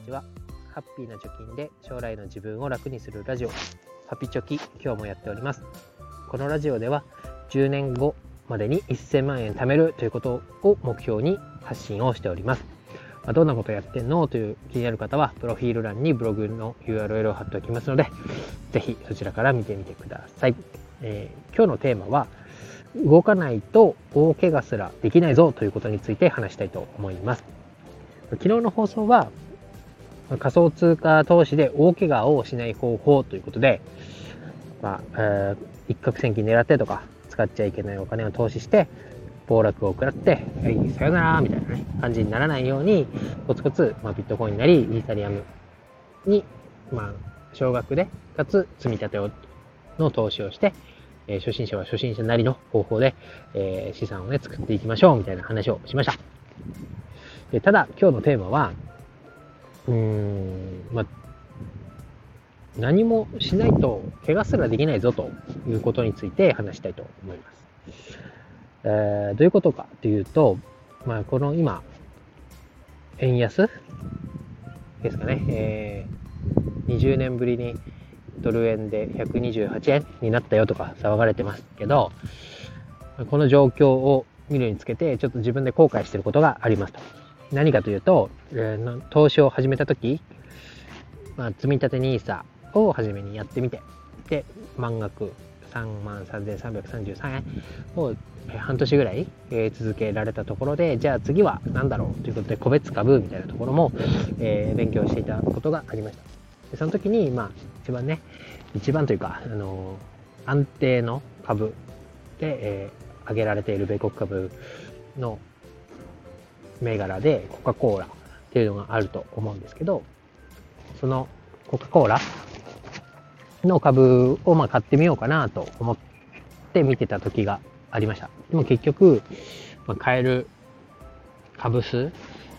ちは。ハッピーな貯金で将来の自分を楽にするラジオ、ハピチョキ、今日もやっております。このラジオでは、10年後までに1000万円貯めるということを目標に発信をしております。ま、どんなことやってんの？という気になる方は、プロフィール欄にブログの URL を貼っておきますので、ぜひそちらから見てみてください。えー、今日のテーマは、動かないと大怪我すらできないぞということについて話したいと思います。昨日の放送は仮想通貨投資で大怪我をしない方法ということで、まあ、えー、一攫千金狙ってとか、使っちゃいけないお金を投資して、暴落を食らって、はい、さよならみたいなね、感じにならないように、コツコツ、まあ、ビットコインなり、イーサリアムに、まあ、少額で、かつ積み立てをの投資をして、えー、初心者は初心者なりの方法で、えー、資産をね、作っていきましょうみたいな話をしました。でただ、今日のテーマは、うーん、まあ、何もしないと怪我すらできないぞということについて話したいと思います。えー、どういうことかというと、まあ、この今、円安ですかね、えー、20年ぶりにドル円で128円になったよとか騒がれてますけど、この状況を見るにつけて、ちょっと自分で後悔してることがありますと。何かというと、えー、投資を始めた時、まあ、積立て NISA を初めにやってみて、で、満額3万3333円を半年ぐらい、え続けられたところで、じゃあ次は何だろうということで、個別株みたいなところも、えー、勉強していたことがありました。でその時に、まあ、一番ね、一番というか、あのー、安定の株で、えー、挙げられている米国株の銘柄でコカ・コーラっていうのがあると思うんですけど、そのコカ・コーラの株をまあ買ってみようかなと思って見てた時がありました。でも結局、まあ、買える株数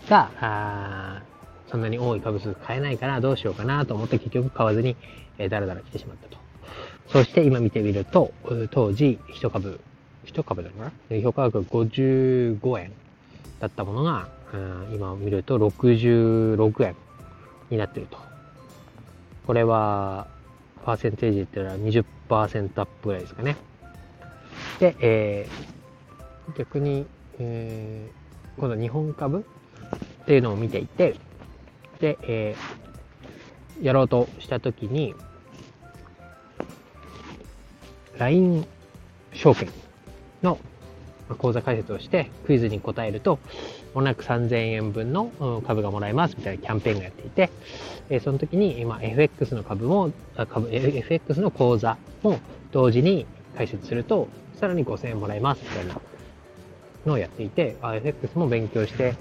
が、あそんなに多い株数買えないからどうしようかなと思って結局買わずに、えー、だらだら来てしまったと。そして今見てみると、当時1株、1株だかな？評価額55円だったものが、うん、今見ると66円になってると。これは、パーセンテージっていうのは20%アップぐらいですかね。で、えー、逆に、えー、今度日本株っていうのを見ていて、で、えー、やろうとしたときに、LINE 証券の口座開設をしてクイズに答えると、もなく3000円分の株がもらえますみたいなキャンペーンがやっていて、えその時に今 FX の株も、株、FX の口座も同時に開設すると、さらに5000円もらえますみたいなのをやっていて、FX も勉強して、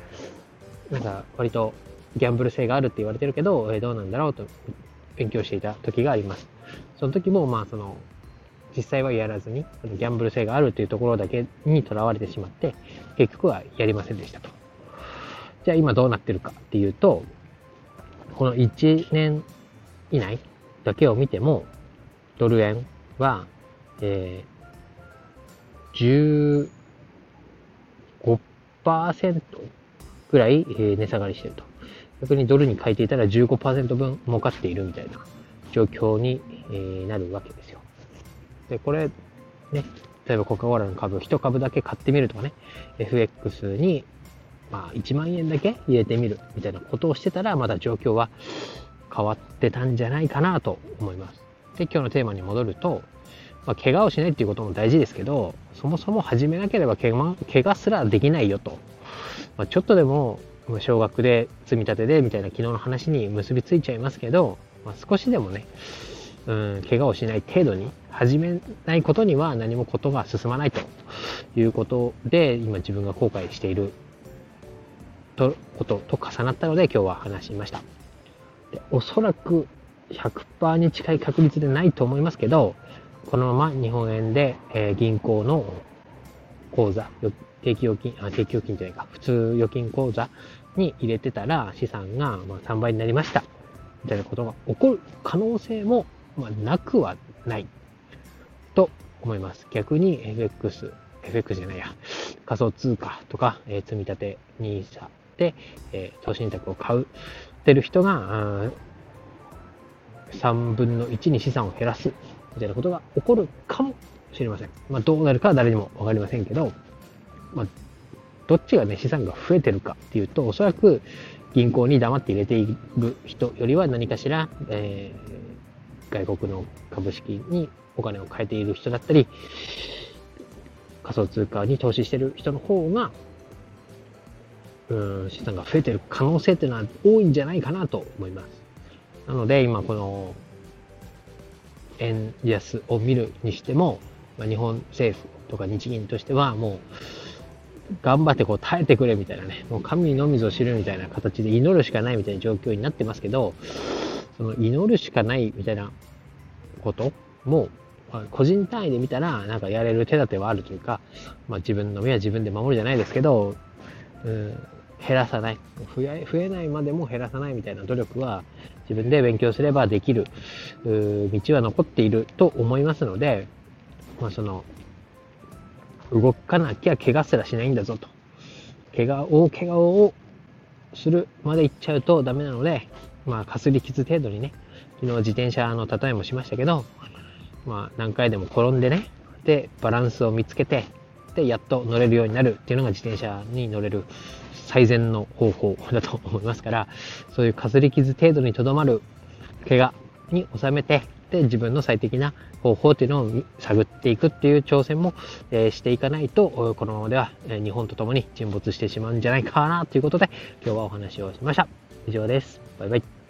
なんか割とギャンブル性があるって言われてるけど、えどうなんだろうと勉強していた時があります。その時も、まあその、実際はやらずに、ギャンブル性があるっていうところだけにとらわれてしまって、結局はやりませんでしたと。じゃあ今どうなってるかっていうと、この1年以内だけを見ても、ドル円は、えー、15%ぐらい値下がりしてると。逆にドルに変えていたら15%分儲かっているみたいな状況になるわけですよ。で、これ、ね、例えばコカ・コーラの株、1株だけ買ってみるとかね、FX に、まあ、1万円だけ入れてみるみたいなことをしてたら、まだ状況は変わってたんじゃないかなと思います。で、今日のテーマに戻ると、まあ、怪我をしないっていうことも大事ですけど、そもそも始めなければ怪我怪我すらできないよと。まあ、ちょっとでも、少額で積み立てでみたいな昨日の話に結びついちゃいますけど、まあ、少しでもね、うん、怪我をしない程度に始めないことには何もことが進まないということで、今自分が後悔しているとことと重なったので今日は話しました。でおそらく100%に近い確率でないと思いますけど、このまま日本円で、えー、銀行の口座、定期預金、あ、定期預金じゃないか、普通預金口座に入れてたら資産がま3倍になりました。みたいなことが起こる可能性もまあ、なくはないと思います。逆に FX、FX じゃないや、仮想通貨とか、えー、積み立て NISA で、えー、投資信託を買うってる人が、3分の1に資産を減らすみたいなことが起こるかもしれません。まあ、どうなるかは誰にも分かりませんけど、まあ、どっちがね、資産が増えてるかっていうと、おそらく銀行に黙って入れている人よりは何かしら、えー、外国の株式にお金を変えている人だったり、仮想通貨に投資してる人の方が、うん、資産が増えてる可能性っていうのは多いんじゃないかなと思います。なので、今この、円安を見るにしても、まあ、日本政府とか日銀としてはもう、頑張ってこう耐えてくれみたいなね、もう神のみぞ知るみたいな形で祈るしかないみたいな状況になってますけど、その祈るしかないみたいなこと？も、個人単位で見たら、なんかやれる手立てはあるというか、まあ、自分の身は自分で守るじゃないですけど、うん、減らさない増え、増えないまでも減らさないみたいな努力は自分で勉強すればできる道は残っていると思いますので、まあ、その動かなきゃ怪我すらしないんだぞと。怪我を、怪我をするまで行っちゃうとダメなので、まあ、かすり傷程度にね、昨日自転車の例えもしましたけど、まあ、何回でも転んでね、で、バランスを見つけて、で、やっと乗れるようになるっていうのが自転車に乗れる最善の方法だと思いますから、そういうかすり傷程度にとどまる怪我に収めて、で、自分の最適な方法っていうのを探っていくっていう挑戦も、えー、していかないと、このままでは、日本と共に沈没してしまうんじゃないかなということで、今日はお話をしました。以上です。バイバイ。